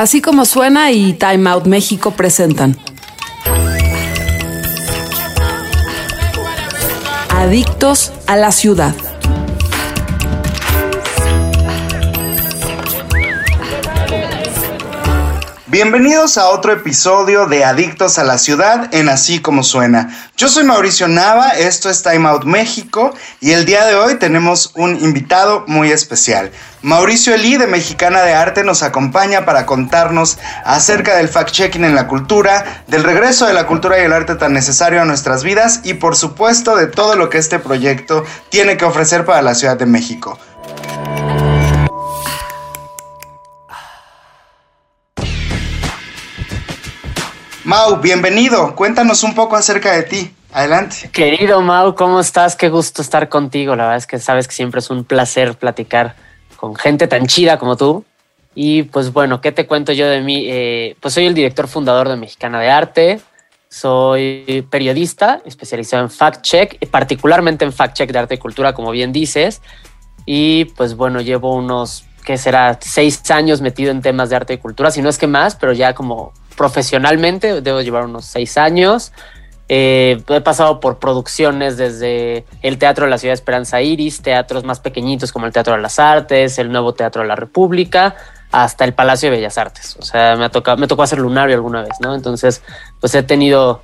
Así como suena y Time Out México presentan. Adictos a la ciudad. Bienvenidos a otro episodio de Adictos a la Ciudad en Así como Suena. Yo soy Mauricio Nava, esto es Time Out México y el día de hoy tenemos un invitado muy especial. Mauricio Elí de Mexicana de Arte nos acompaña para contarnos acerca del fact-checking en la cultura, del regreso de la cultura y el arte tan necesario a nuestras vidas y por supuesto de todo lo que este proyecto tiene que ofrecer para la Ciudad de México. Mau, bienvenido. Cuéntanos un poco acerca de ti. Adelante. Querido Mau, ¿cómo estás? Qué gusto estar contigo. La verdad es que sabes que siempre es un placer platicar con gente tan chida como tú. Y pues bueno, ¿qué te cuento yo de mí? Eh, pues soy el director fundador de Mexicana de Arte. Soy periodista especializado en fact check, particularmente en fact check de arte y cultura, como bien dices. Y pues bueno, llevo unos, ¿qué será? Seis años metido en temas de arte y cultura, si no es que más, pero ya como profesionalmente, debo llevar unos seis años. Eh, he pasado por producciones desde el Teatro de la Ciudad de Esperanza Iris, teatros más pequeñitos como el Teatro de las Artes, el Nuevo Teatro de la República, hasta el Palacio de Bellas Artes. O sea, me, ha tocado, me tocó hacer lunario alguna vez, ¿no? Entonces, pues he tenido,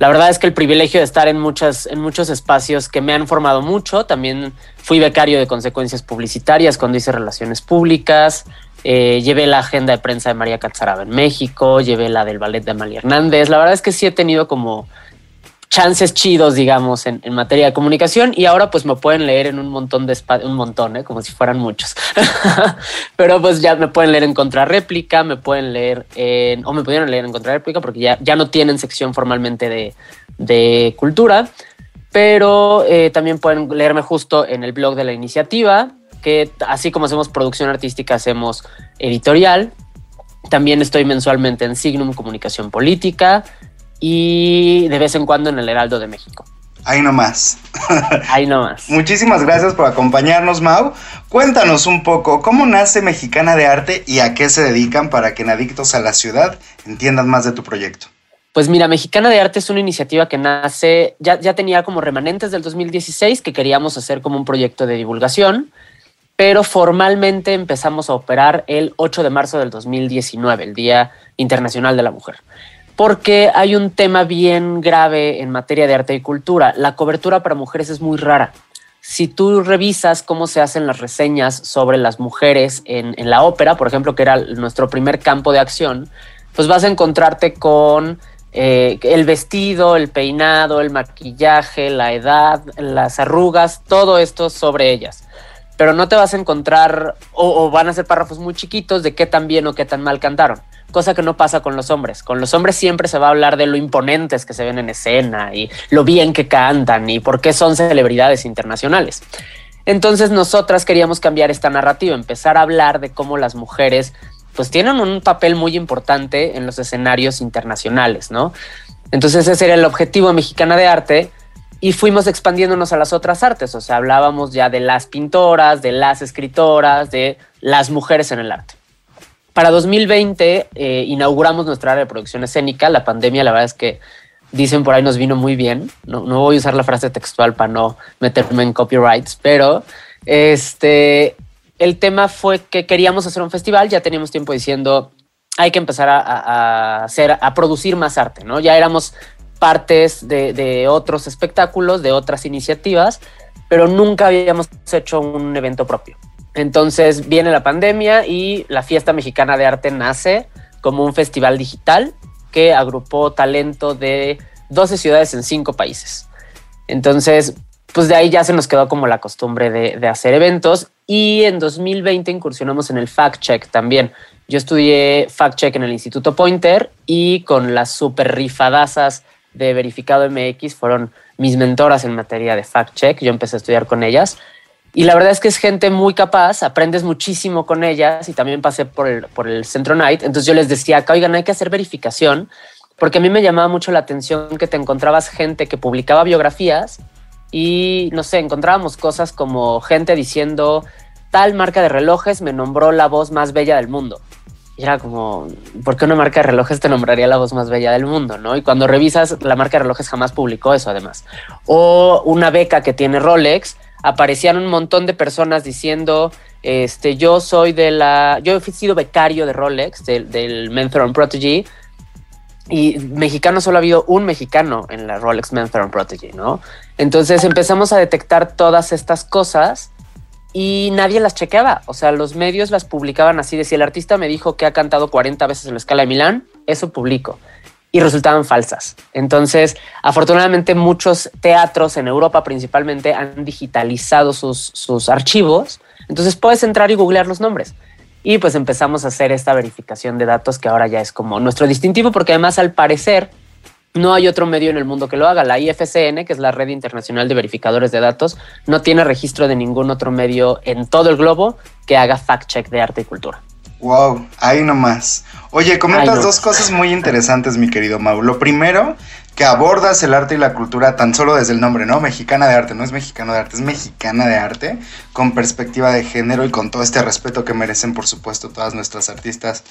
la verdad es que el privilegio de estar en, muchas, en muchos espacios que me han formado mucho. También fui becario de consecuencias publicitarias cuando hice relaciones públicas. Eh, llevé la agenda de prensa de María Catzaraba en México, llevé la del ballet de Amalia Hernández. La verdad es que sí he tenido como chances chidos, digamos, en, materia de comunicación y ahora pues me pueden leer en un montón de un montón, ¿eh? como si fueran muchos. Pero pues ya me pueden leer en contrarréplica, me pueden leer en, o me pudieron leer en contrarréplica porque ya, ya no tienen sección formalmente de, de cultura, pero eh, también pueden leerme justo en el blog de la iniciativa, que así como hacemos producción artística, hacemos editorial. También estoy mensualmente en Signum Comunicación Política y de vez en cuando en el Heraldo de México. Ahí nomás. Ahí nomás. Muchísimas gracias por acompañarnos, Mau. Cuéntanos un poco cómo nace Mexicana de Arte y a qué se dedican para que en Adictos a la Ciudad entiendan más de tu proyecto. Pues mira, Mexicana de Arte es una iniciativa que nace, ya, ya tenía como remanentes del 2016 que queríamos hacer como un proyecto de divulgación pero formalmente empezamos a operar el 8 de marzo del 2019, el Día Internacional de la Mujer. Porque hay un tema bien grave en materia de arte y cultura. La cobertura para mujeres es muy rara. Si tú revisas cómo se hacen las reseñas sobre las mujeres en, la ópera, por ejemplo, que era nuestro primer campo de acción, pues vas a encontrarte con eh, el vestido, el peinado, el maquillaje, la edad, las arrugas, todo esto sobre ellas pero no te vas a encontrar o, van a ser párrafos muy chiquitos de qué tan bien o qué tan mal cantaron, cosa que no pasa con los hombres. Con los hombres siempre se va a hablar de lo imponentes que se ven en escena y lo bien que cantan y por qué son celebridades internacionales. Entonces nosotras queríamos cambiar esta narrativa, empezar a hablar de cómo las mujeres pues tienen un papel muy importante en los escenarios internacionales, ¿no? Entonces ese era el objetivo Mexicana de Arte, y fuimos expandiéndonos a las otras artes, o sea, hablábamos ya de las pintoras, de las escritoras, de las mujeres en el arte. Para 2020 eh, inauguramos nuestra área de producción escénica, la pandemia la verdad es que dicen por ahí nos vino muy bien, no, no voy a usar la frase textual para no meterme en copyrights, pero este, el tema fue que queríamos hacer un festival, ya teníamos tiempo diciendo hay que empezar a, a, hacer, a producir más arte, ¿no? Ya éramos partes de, otros espectáculos, de otras iniciativas, pero nunca habíamos hecho un evento propio. Entonces viene la pandemia y la Fiesta Mexicana de Arte nace como un festival digital que agrupó talento de 12 ciudades en 5 países. Entonces, pues de ahí ya se nos quedó como la costumbre de, hacer eventos y en 2020 incursionamos en el fact check también. Yo estudié fact check en el Instituto Pointer y con las super rifadasas de Verificado MX fueron mis mentoras en materia de fact check. Yo empecé a estudiar con ellas. Y la verdad es que es gente muy capaz, aprendes muchísimo con ellas y también pasé por el, por el Centro Night. Entonces yo les decía que, oigan, hay que hacer verificación, porque a mí me llamaba mucho la atención que te encontrabas gente que publicaba biografías y, no sé, encontrábamos cosas como gente diciendo, tal marca de relojes me nombró la voz más bella del mundo Y era como, ¿por qué una marca de relojes te nombraría la voz más bella del mundo? ¿no? Y cuando revisas, la marca de relojes jamás publicó eso, además. O una beca que tiene Rolex, aparecían un montón de personas diciendo, este, yo soy de la, yo he sido becario de Rolex, del, del Menthron Protege, y mexicano solo ha habido un mexicano en la Rolex Menthron Protege, ¿no? Entonces empezamos a detectar todas estas cosas y nadie las chequeaba. O sea, los medios las publicaban así de si el artista me dijo que ha cantado 40 veces en la escala de Milán, eso publico. Y resultaban falsas. Entonces, afortunadamente, muchos teatros en Europa principalmente han digitalizado sus, sus archivos. Entonces, puedes entrar y googlear los nombres. Y pues empezamos a hacer esta verificación de datos que ahora ya es como nuestro distintivo, porque además, al parecer, no hay otro medio en el mundo que lo haga. La IFCN, que es la Red Internacional de Verificadores de Datos, no tiene registro de ningún otro medio en todo el globo que haga fact-check de arte y cultura. Wow, ahí nomás. Oye, comentas dos cosas muy interesantes, mi querido Mau. Lo primero, que abordas el arte y la cultura tan solo desde el nombre, ¿no? Mexicana de arte, no es mexicano de arte, es mexicana de arte, con perspectiva de género y con todo este respeto que merecen, por supuesto, todas nuestras artistas.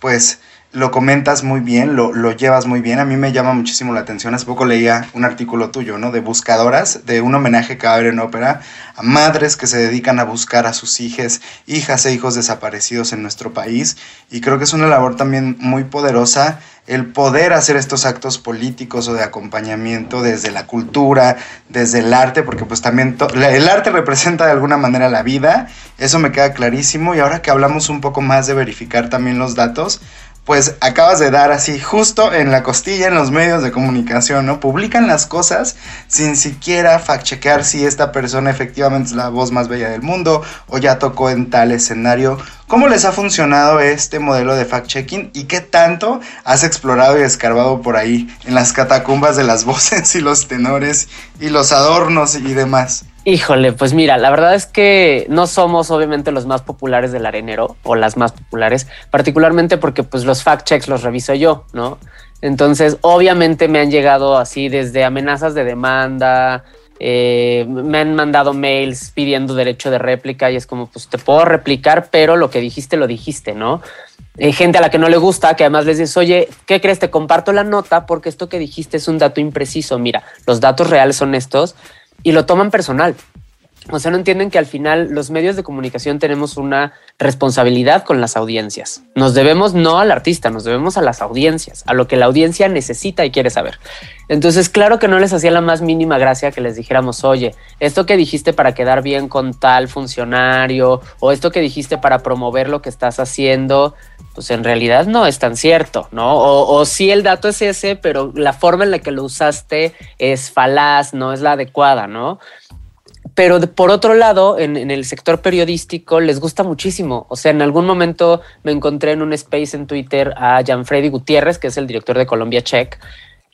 Pues lo comentas muy bien, lo, lo, llevas muy bien. A mí me llama muchísimo la atención. Hace poco leía un artículo tuyo, ¿no? De buscadoras, de un homenaje que va a haber en ópera a madres que se dedican a buscar a sus hijas, hijas e hijos desaparecidos en nuestro país. Y creo que es una labor también muy poderosa el poder hacer estos actos políticos o de acompañamiento desde la cultura, desde el arte, porque pues también el arte representa de alguna manera la vida, eso me queda clarísimo y ahora que hablamos un poco más de verificar también los datos, pues acabas de dar así justo en la costilla en los medios de comunicación, ¿no? Publican las cosas sin siquiera fact-chequear si esta persona efectivamente es la voz más bella del mundo o ya tocó en tal escenario. ¿Cómo les ha funcionado este modelo de fact-checking y qué tanto has explorado y escarbado por ahí en las catacumbas de las voces y los tenores y los adornos y demás? Híjole, pues mira, la verdad es que no somos obviamente los más populares del arenero o las más populares, particularmente porque pues los fact checks los reviso yo, ¿no? Entonces, obviamente me han llegado así desde amenazas de demanda, eh, me han mandado mails pidiendo derecho de réplica y es como, pues te puedo replicar, pero lo que dijiste lo dijiste, ¿no? Hay gente a la que no le gusta, que además les dices, oye, ¿qué crees? Te comparto la nota porque esto que dijiste es un dato impreciso. Mira, los datos reales son estos y lo toman personal. O sea, no entienden que al final los medios de comunicación tenemos una responsabilidad con las audiencias. Nos debemos no al artista, nos debemos a las audiencias, a lo que la audiencia necesita y quiere saber. Entonces, claro que no les hacía la más mínima gracia que les dijéramos, oye, esto que dijiste para quedar bien con tal funcionario o esto que dijiste para promover lo que estás haciendo, pues en realidad no es tan cierto, ¿no? O, o sí el dato es ese, pero la forma en la que lo usaste es falaz, no es la adecuada, ¿no? Pero por otro lado, en, el sector periodístico les gusta muchísimo. O sea, en algún momento me encontré en un space en Twitter a Freddy Gutiérrez, que es el director de Colombia Check.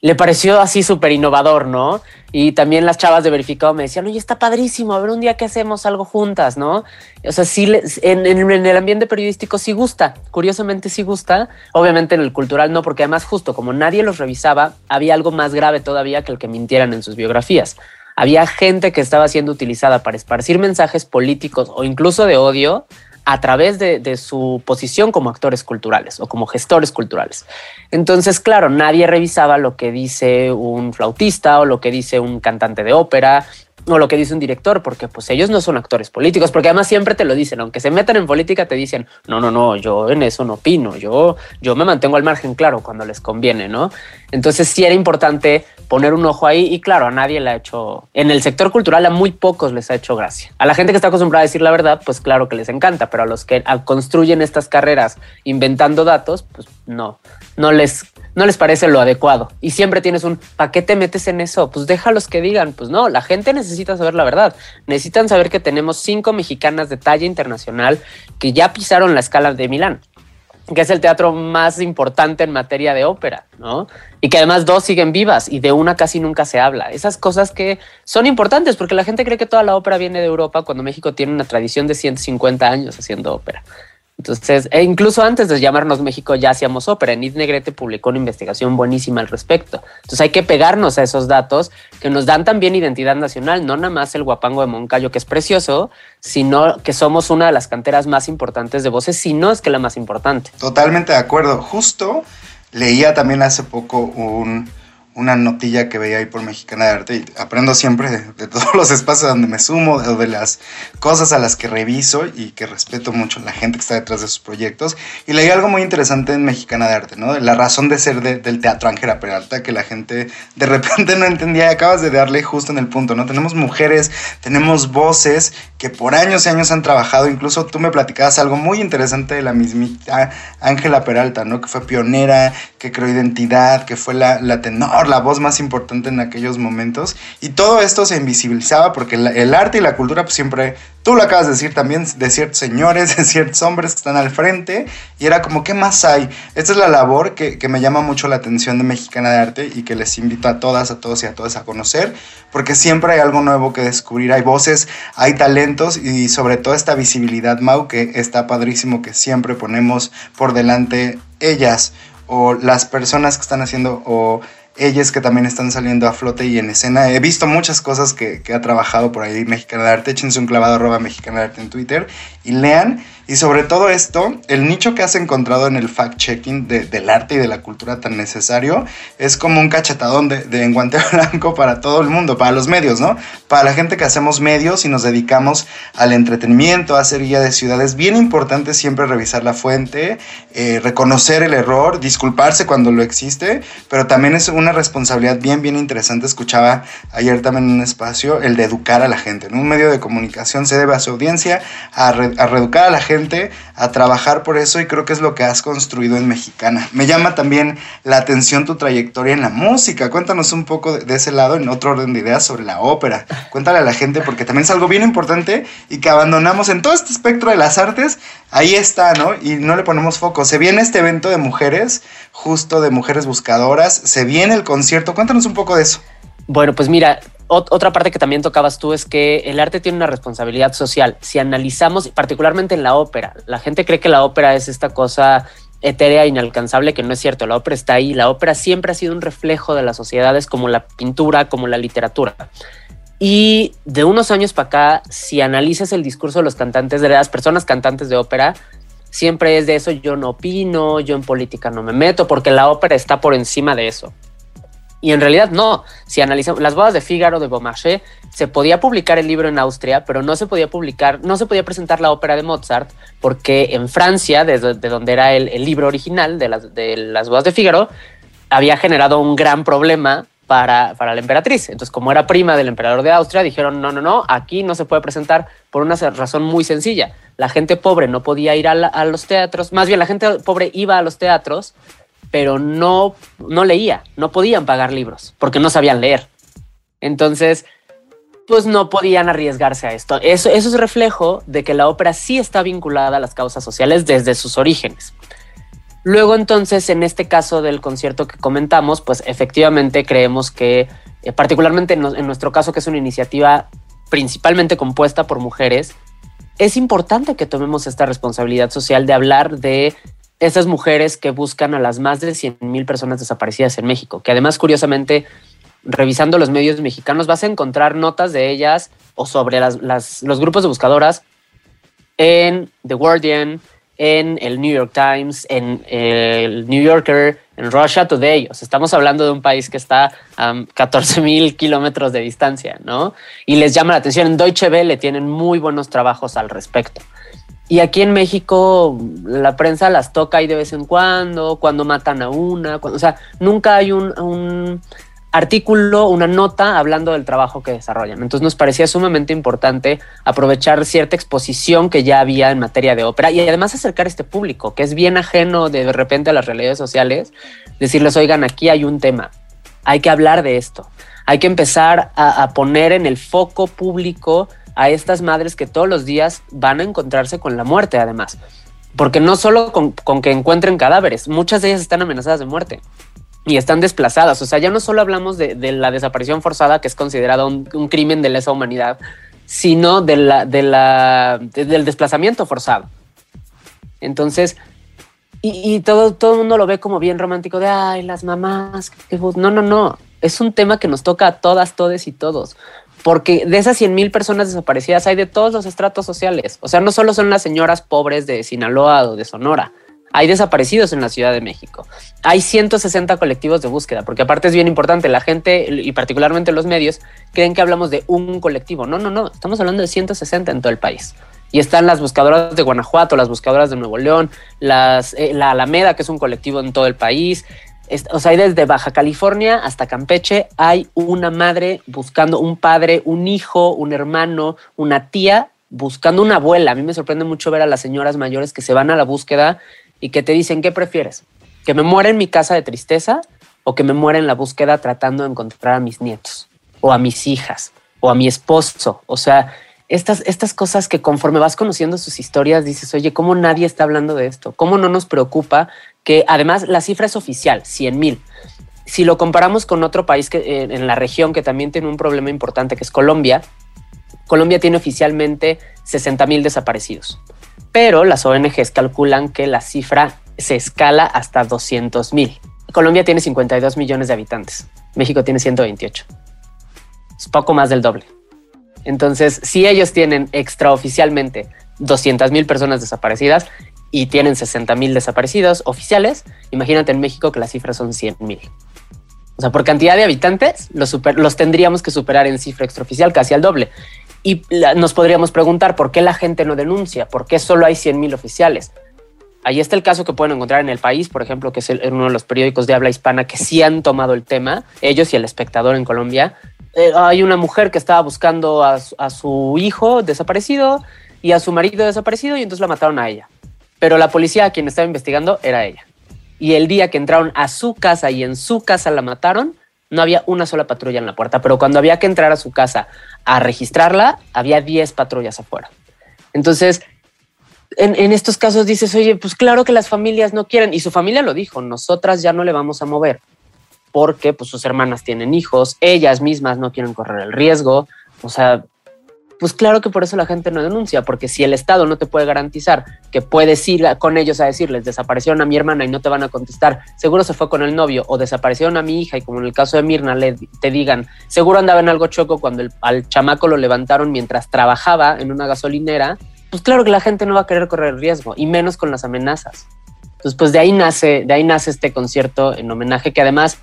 Le pareció así súper innovador, ¿no? Y también las chavas de verificado me decían, oye, está padrísimo, a ver un día que hacemos algo juntas, ¿no? O sea, sí, en, en, el ambiente periodístico sí gusta, curiosamente sí gusta, obviamente en el cultural no, porque además justo como nadie los revisaba, había algo más grave todavía que el que mintieran en sus biografías había gente que estaba siendo utilizada para esparcir mensajes políticos o incluso de odio a través de, su posición como actores culturales o como gestores culturales. Entonces, claro, nadie revisaba lo que dice un flautista o lo que dice un cantante de ópera o lo que dice un director, porque pues ellos no son actores políticos, porque además siempre te lo dicen, aunque se metan en política, te dicen, no, no, no, yo en eso no opino, yo, yo me mantengo al margen, claro, cuando les conviene, ¿no? Entonces sí era importante poner un ojo ahí y claro, a nadie le ha hecho, en el sector cultural a muy pocos les ha hecho gracia. A la gente que está acostumbrada a decir la verdad, pues claro que les encanta, pero a los que construyen estas carreras inventando datos, pues no, no les no les parece lo adecuado. Y siempre tienes un, ¿para qué te metes en eso? Pues déjalos que digan. Pues no, la gente necesita saber la verdad. Necesitan saber que tenemos cinco mexicanas de talla internacional que ya pisaron la escala de Milán que es el teatro más importante en materia de ópera, ¿no? Y que además dos siguen vivas y de una casi nunca se habla. Esas cosas que son importantes porque la gente cree que toda la ópera viene de Europa cuando México tiene una tradición de 150 años haciendo ópera. Entonces, e incluso antes de llamarnos México ya hacíamos ópera. Nid Negrete publicó una investigación buenísima al respecto. Entonces hay que pegarnos a esos datos que nos dan también identidad nacional, no nada más el guapango de Moncayo, que es precioso, sino que somos una de las canteras más importantes de voces, si no es que la más importante. Totalmente de acuerdo. Justo leía también hace poco un una notilla que veía ahí por Mexicana de Arte y aprendo siempre de, todos los espacios donde me sumo, de, de, las cosas a las que reviso y que respeto mucho la gente que está detrás de sus proyectos. Y leí algo muy interesante en Mexicana de Arte, ¿no? La razón de ser del teatro Ángela Peralta, que la gente de repente no entendía y acabas de darle justo en el punto, ¿no? Tenemos mujeres, tenemos voces que por años y años han trabajado, incluso tú me platicabas algo muy interesante de la mismita Ángela Peralta, ¿no? Que fue pionera, que creó identidad, que fue la, tenor la voz más importante en aquellos momentos. Y todo esto se invisibilizaba porque el arte y la cultura pues siempre, tú lo acabas de decir también, de ciertos señores, de ciertos hombres que están al frente. Y era como, ¿qué más hay? Esta es la labor que, que me llama mucho la atención de Mexicana de Arte y que les invito a todas, a todos y a todas a conocer. Porque siempre hay algo nuevo que descubrir. Hay voces, hay talentos y sobre todo esta visibilidad, Mau, que está padrísimo que siempre ponemos por delante ellas o las personas que están haciendo o ellas que también están saliendo a flote y en escena. He visto muchas cosas que, ha trabajado por ahí Mexicana de Arte. Échense un clavado arroba Mexicana de Arte en Twitter y lean. Y sobre todo esto, el nicho que has encontrado en el fact-checking del arte y de la cultura tan necesario es como un cachetadón de, de enguante blanco para todo el mundo, para los medios, ¿no? Para la gente que hacemos medios y nos dedicamos al entretenimiento, a hacer guía de ciudades. Bien importante siempre revisar la fuente, eh, reconocer el error, disculparse cuando lo existe, pero también es una responsabilidad bien, bien interesante. Escuchaba ayer también en un espacio el de educar a la gente. En un medio de comunicación se debe a su audiencia a, a reeducar a la gente a trabajar por eso y creo que es lo que has construido en Mexicana. Me llama también la atención tu trayectoria en la música. Cuéntanos un poco de, ese lado en otro orden de ideas sobre la ópera. Cuéntale a la gente porque también es algo bien importante y que abandonamos en todo este espectro de las artes. Ahí está, ¿no? Y no le ponemos foco. Se viene este evento de mujeres, justo de mujeres buscadoras. Se viene el concierto. Cuéntanos un poco de eso. Bueno, pues mira, otra parte que también tocabas tú es que el arte tiene una responsabilidad social. Si analizamos, particularmente en la ópera, la gente cree que la ópera es esta cosa etérea, inalcanzable, que no es cierto. La ópera está ahí. La ópera siempre ha sido un reflejo de las sociedades como la pintura, como la literatura. Y de unos años para acá, si analizas el discurso de los cantantes, de las personas cantantes de ópera, siempre es de eso, yo no opino, yo en política no me meto, porque la ópera está por encima de eso. Y en realidad no. Si analizamos las bodas de Fígaro de Beaumarchais, se podía publicar el libro en Austria, pero no se podía publicar, no se podía presentar la ópera de Mozart, porque en Francia, desde de donde era el, libro original de las, de las bodas de Fígaro, había generado un gran problema para, para, la emperatriz. Entonces, como era prima del emperador de Austria, dijeron, no, no, no, aquí no se puede presentar por una razón muy sencilla. La gente pobre no podía ir a, a los teatros, más bien la gente pobre iba a los teatros pero no, no leía, no podían pagar libros porque no sabían leer. Entonces, pues no podían arriesgarse a esto. Eso, eso es reflejo de que la ópera sí está vinculada a las causas sociales desde sus orígenes. Luego entonces, en este caso del concierto que comentamos, pues efectivamente creemos que, eh, particularmente en, en, nuestro caso, que es una iniciativa principalmente compuesta por mujeres, es importante que tomemos esta responsabilidad social de hablar de esas mujeres que buscan a las más de 100 mil personas desaparecidas en México, que además, curiosamente, revisando los medios mexicanos, vas a encontrar notas de ellas o sobre los grupos de buscadoras en The Guardian, en el New York Times, en el New Yorker, en Russia Today. Estamos hablando de un país que está a 14 mil kilómetros de distancia, ¿no? Y les llama la atención. En Deutsche Welle tienen muy buenos trabajos al respecto. Y aquí en México la prensa las toca ahí de vez en cuando, cuando matan a una, o sea, nunca hay un, artículo, una nota hablando del trabajo que desarrollan. Entonces nos parecía sumamente importante aprovechar cierta exposición que ya había en materia de ópera y además acercar a este público, que es bien ajeno de, repente a las realidades sociales, decirles, oigan, aquí hay un tema, hay que hablar de esto, hay que empezar a poner en el foco público a estas madres que todos los días van a encontrarse con la muerte además. Porque no solo con, que encuentren cadáveres, muchas de ellas están amenazadas de muerte y están desplazadas. O sea, ya no solo hablamos de, la desaparición forzada, que es considerado un, crimen de lesa humanidad, sino de la, de la, del desplazamiento forzado. Entonces, y, todo, todo el mundo lo ve como bien romántico de, ay, las mamás. No, no, no. Es un tema que nos toca a todas, todes y todos. Porque de esas 100 mil personas desaparecidas hay de todos los estratos sociales. O sea, no solo son las señoras pobres de Sinaloa o de Sonora. Hay desaparecidos en la Ciudad de México. Hay 160 colectivos de búsqueda, porque aparte es bien importante, la gente y particularmente los medios creen que hablamos de un colectivo. No, no, no, estamos hablando de 160 en todo el país y están las buscadoras de Guanajuato, las buscadoras de Nuevo León, las, eh, la Alameda, que es un colectivo en todo el país. O sea, desde Baja California hasta Campeche hay una madre buscando un padre, un hijo, un hermano, una tía buscando una abuela. A mí me sorprende mucho ver a las señoras mayores que se van a la búsqueda y que te dicen, ¿qué prefieres? ¿Que me muera en mi casa de tristeza o que me muera en la búsqueda tratando de encontrar a mis nietos o a mis hijas o a mi esposo? O sea, estas, estas cosas que conforme vas conociendo sus historias dices, oye, ¿cómo nadie está hablando de esto? ¿Cómo no nos preocupa que además la cifra es oficial, 100 mil? Si lo comparamos con otro país que, eh, en la región que también tiene un problema importante, que es Colombia, Colombia tiene oficialmente 60 mil desaparecidos, pero las ONGs calculan que la cifra se escala hasta 200 mil. Colombia tiene 52 millones de habitantes, México tiene 128. Es poco más del doble. Entonces, si ellos tienen extraoficialmente 200 mil personas desaparecidas y tienen 60 mil desaparecidos oficiales, imagínate en México que las cifras son 100 mil. O sea, por cantidad de habitantes, los, los tendríamos que superar en cifra extraoficial casi al doble. Y nos podríamos preguntar por qué la gente no denuncia, por qué solo hay 100 mil oficiales. Ahí está el caso que pueden encontrar en El País, por ejemplo, que es uno de los periódicos de habla hispana que sí han tomado el tema, ellos y el espectador en Colombia, eh, hay una mujer que estaba buscando a, su hijo desaparecido y a su marido desaparecido y entonces la mataron a ella. Pero la policía a quien estaba investigando era ella. Y el día que entraron a su casa y en su casa la mataron, no había una sola patrulla en la puerta, pero cuando había que entrar a su casa a registrarla, había 10 patrullas afuera. Entonces, en, estos casos dices, oye, pues claro que las familias no quieren, y su familia lo dijo, nosotras ya no le vamos a mover porque pues, sus hermanas tienen hijos, ellas mismas no quieren correr el riesgo. O sea, pues claro que por eso la gente no denuncia, porque si el Estado no te puede garantizar que puedes ir con ellos a decirles, desaparecieron a mi hermana y no te van a contestar, seguro se fue con el novio, o desaparecieron a mi hija y como en el caso de Mirna le, te digan, seguro andaba en algo choco cuando al chamaco lo levantaron mientras trabajaba en una gasolinera, pues claro que la gente no va a querer correr el riesgo, y menos con las amenazas. Entonces, pues de ahí nace, de ahí nace este concierto en homenaje que además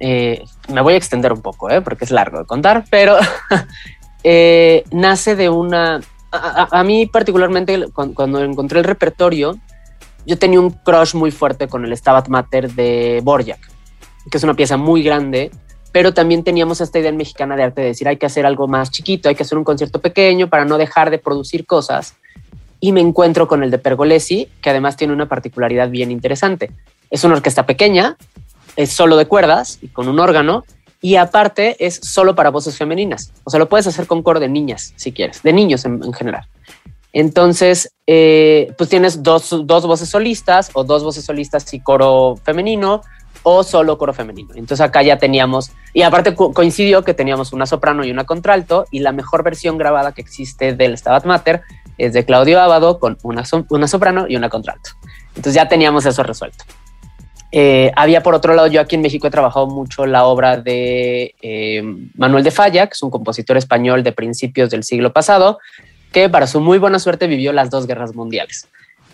eh, me voy a extender un poco, ¿eh? porque es largo de contar, pero eh, nace de una... A, mí particularmente cuando, encontré el repertorio, yo tenía un crush muy fuerte con el Stabat Mater de Borjak, que es una pieza muy grande, pero también teníamos esta idea mexicana de arte de decir hay que hacer algo más chiquito, hay que hacer un concierto pequeño para no dejar de producir cosas. Y me encuentro con el de Pergolesi, que además tiene una particularidad bien interesante. Es una orquesta pequeña, es solo de cuerdas y con un órgano y aparte es solo para voces femeninas. O sea, lo puedes hacer con coro de niñas si quieres, de niños en, general. Entonces, eh, pues tienes dos, dos, voces solistas o dos voces solistas y coro femenino o solo coro femenino. Entonces acá ya teníamos, y aparte coincidió que teníamos una soprano y una contralto y la mejor versión grabada que existe del Stabat Mater es de Claudio Ábado con una, una soprano y una contralto. Entonces ya teníamos eso resuelto. Eh, había por otro lado, yo aquí en México he trabajado mucho la obra de eh, Manuel de Falla, que es un compositor español de principios del siglo pasado, que para su muy buena suerte vivió las dos guerras mundiales.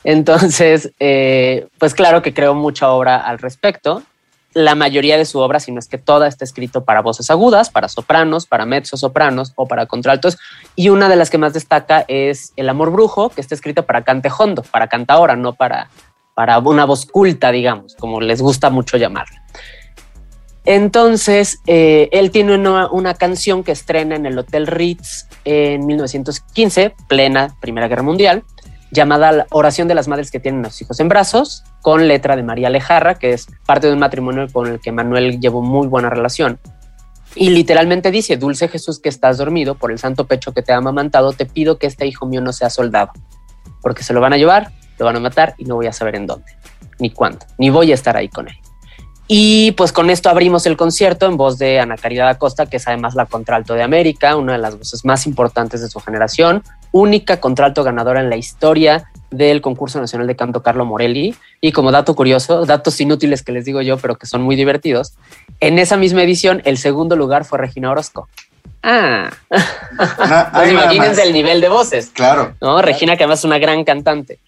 Entonces, eh, pues claro que creó mucha obra al respecto. La mayoría de su obra, si no es que toda, está escrito para voces agudas, para sopranos, para mezzo-sopranos o para contraltos. Y una de las que más destaca es El amor brujo, que está escrito para cante hondo, para cantaora, no para, para una voz culta, digamos, como les gusta mucho llamarla. Entonces, eh, él tiene una, canción que estrena en el Hotel Ritz en 1915, plena Primera Guerra Mundial, llamada La Oración de las Madres que tienen a sus hijos en brazos, con letra de María Lejarra, que es parte de un matrimonio con el que Manuel llevó muy buena relación. Y literalmente dice, Dulce Jesús que estás dormido, por el santo pecho que te ha amamantado, te pido que este hijo mío no sea soldado, porque se lo van a llevar lo van a matar y no voy a saber en dónde, ni cuándo, ni voy a estar ahí con él. Y pues con esto abrimos el concierto en voz de Ana Caridad Acosta, que es además la contralto de América, una de las voces más importantes de su generación, única contralto ganadora en la historia del concurso nacional de canto Carlo Morelli. Y como dato curioso, datos inútiles que les digo yo, pero que son muy divertidos, en esa misma edición el segundo lugar fue Regina Orozco. Ah, pues imagínense el nivel de voces. Claro. ¿no? Regina, que además es una gran cantante.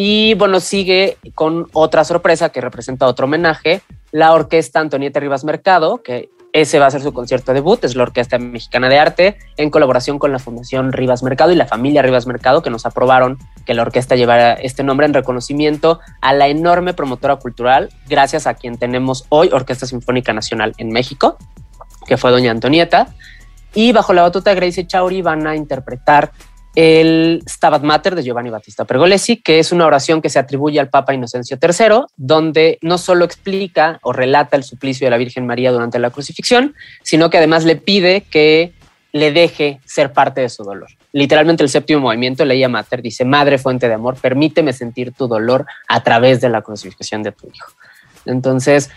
Y bueno, sigue con otra sorpresa que representa otro homenaje, la orquesta Antonieta Rivas Mercado, que ese va a ser su concierto debut, es la Orquesta Mexicana de Arte, en colaboración con la Fundación Rivas Mercado y la familia Rivas Mercado, que nos aprobaron que la orquesta llevara este nombre en reconocimiento a la enorme promotora cultural, gracias a quien tenemos hoy Orquesta Sinfónica Nacional en México, que fue doña Antonieta. Y bajo la batuta de Gracie Chauri van a interpretar el Stabat Mater de Giovanni Battista Pergolesi, que es una oración que se atribuye al Papa Inocencio III, donde no solo explica o relata el suplicio de la Virgen María durante la crucifixión, sino que además le pide que le deje ser parte de su dolor. Literalmente el séptimo movimiento, leía Mater, dice, Madre fuente de amor, permíteme sentir tu dolor a través de la crucifixión de tu hijo. Entonces,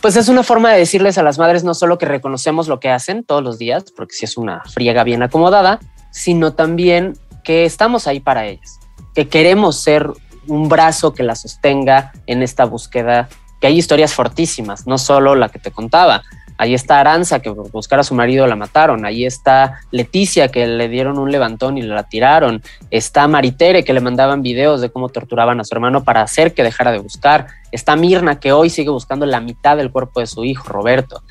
pues es una forma de decirles a las madres no solo que reconocemos lo que hacen todos los días, porque si es una friega bien acomodada, sino también que estamos ahí para ellas, que queremos ser un brazo que la sostenga en esta búsqueda, que hay historias fortísimas, no solo la que te contaba. Ahí está Aranza, que por a su marido la mataron. Ahí está Leticia, que le dieron un levantón y la tiraron. Está Maritere, que le mandaban videos de cómo torturaban a su hermano para hacer que dejara de buscar. Está Mirna, que hoy sigue buscando la mitad del cuerpo de su hijo, Roberto.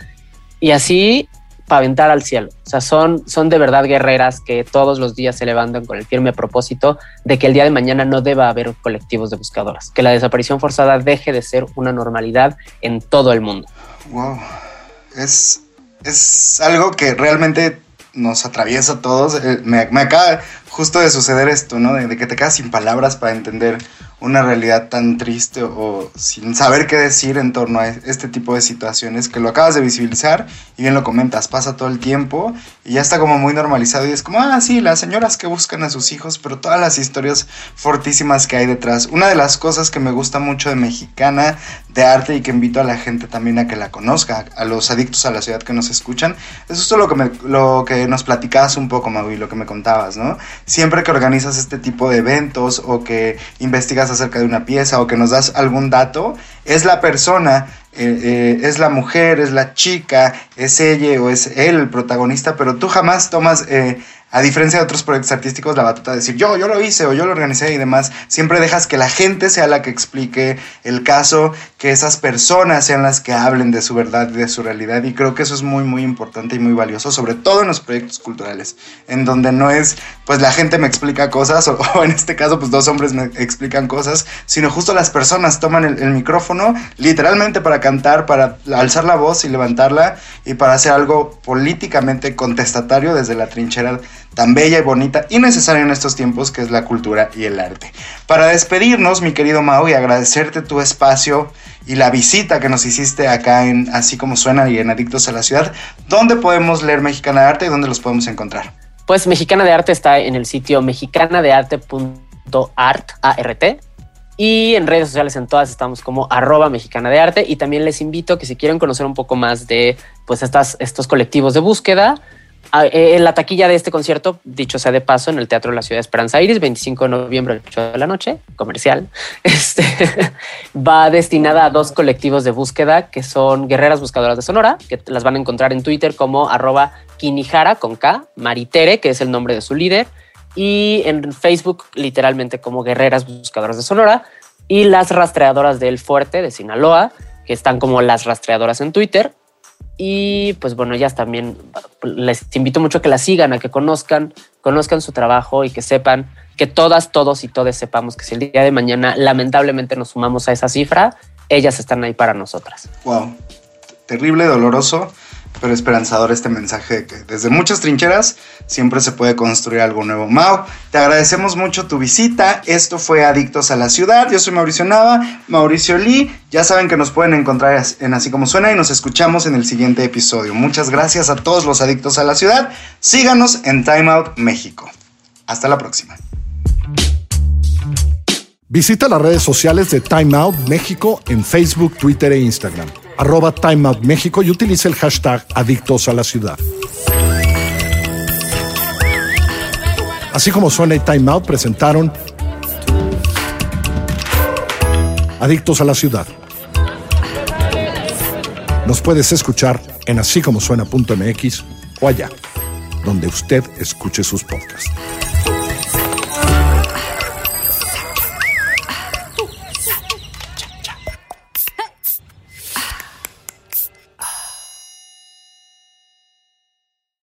Y así para aventar al cielo. O sea, son, son de verdad guerreras que todos los días se levantan con el firme propósito de que el día de mañana no deba haber colectivos de buscadoras, que la desaparición forzada deje de ser una normalidad en todo el mundo. Wow. Es, es algo que realmente nos atraviesa a todos. Eh, me, acaba justo de suceder esto, ¿no? de, que te quedas sin palabras para entender una realidad tan triste o, sin saber qué decir en torno a este tipo de situaciones que lo acabas de visibilizar y bien lo comentas, pasa todo el tiempo y ya está como muy normalizado y es como, ah, sí, las señoras que buscan a sus hijos, pero todas las historias fortísimas que hay detrás. Una de las cosas que me gusta mucho de Mexicana de Arte y que invito a la gente también a que la conozca, a los adictos a la ciudad que nos escuchan, es justo lo que, me, lo que nos platicabas un poco, Maui, lo que me contabas, ¿no? Siempre que organizas este tipo de eventos o que investigas acerca de una pieza o que nos das algún dato, es la persona, eh, eh, es la mujer, es la chica, es ella o es él el protagonista, pero tú jamás tomas eh, a diferencia de otros proyectos artísticos, la batuta de decir yo, yo lo hice o yo lo organicé y demás, siempre dejas que la gente sea la que explique el caso, que esas personas sean las que hablen de su verdad y de su realidad. Y creo que eso es muy, muy importante y muy valioso, sobre todo en los proyectos culturales, en donde no es, pues la gente me explica cosas, o, en este caso, pues dos hombres me explican cosas, sino justo las personas toman el, el micrófono literalmente para cantar, para alzar la voz y levantarla y para hacer algo políticamente contestatario desde la trinchera tan bella y bonita y necesaria en estos tiempos que es la cultura y el arte. Para despedirnos, mi querido Mau, y agradecerte tu espacio y la visita que nos hiciste acá en Así como suena y en Adictos a la Ciudad, ¿dónde podemos leer Mexicana de Arte y dónde los podemos encontrar? Pues Mexicana de Arte está en el sitio mexicanadearte.art, y en redes sociales en todas estamos como arroba mexicana de arte y también les invito que si quieren conocer un poco más de pues estas, estos colectivos de búsqueda, en la taquilla de este concierto, dicho sea de paso, en el Teatro de la Ciudad de Esperanza Iris, 25 de noviembre, 8 de la noche, comercial, este, va destinada a dos colectivos de búsqueda que son Guerreras Buscadoras de Sonora, que las van a encontrar en Twitter como arroba Kinihara con K, Maritere, que es el nombre de su líder, y en Facebook literalmente como Guerreras Buscadoras de Sonora, y las rastreadoras del Fuerte de Sinaloa, que están como las rastreadoras en Twitter, y pues bueno, ellas también les invito mucho a que la sigan, a que conozcan, conozcan su trabajo y que sepan que todas, todos y todas sepamos que si el día de mañana lamentablemente nos sumamos a esa cifra, ellas están ahí para nosotras. Wow, terrible, doloroso pero esperanzador este mensaje de que desde muchas trincheras siempre se puede construir algo nuevo. Mau, te agradecemos mucho tu visita. Esto fue Adictos a la Ciudad. Yo soy Mauricio Nava, Mauricio Lee. Ya saben que nos pueden encontrar en Así como Suena y nos escuchamos en el siguiente episodio. Muchas gracias a todos los adictos a la ciudad. Síganos en Time Out México. Hasta la próxima. Visita las redes sociales de Time Out México en Facebook, Twitter e Instagram arroba Time Out México y utilice el hashtag Adictos a la Ciudad. Así como suena y Time Out presentaron Adictos a la Ciudad. Nos puedes escuchar en así o allá, donde usted escuche sus podcasts.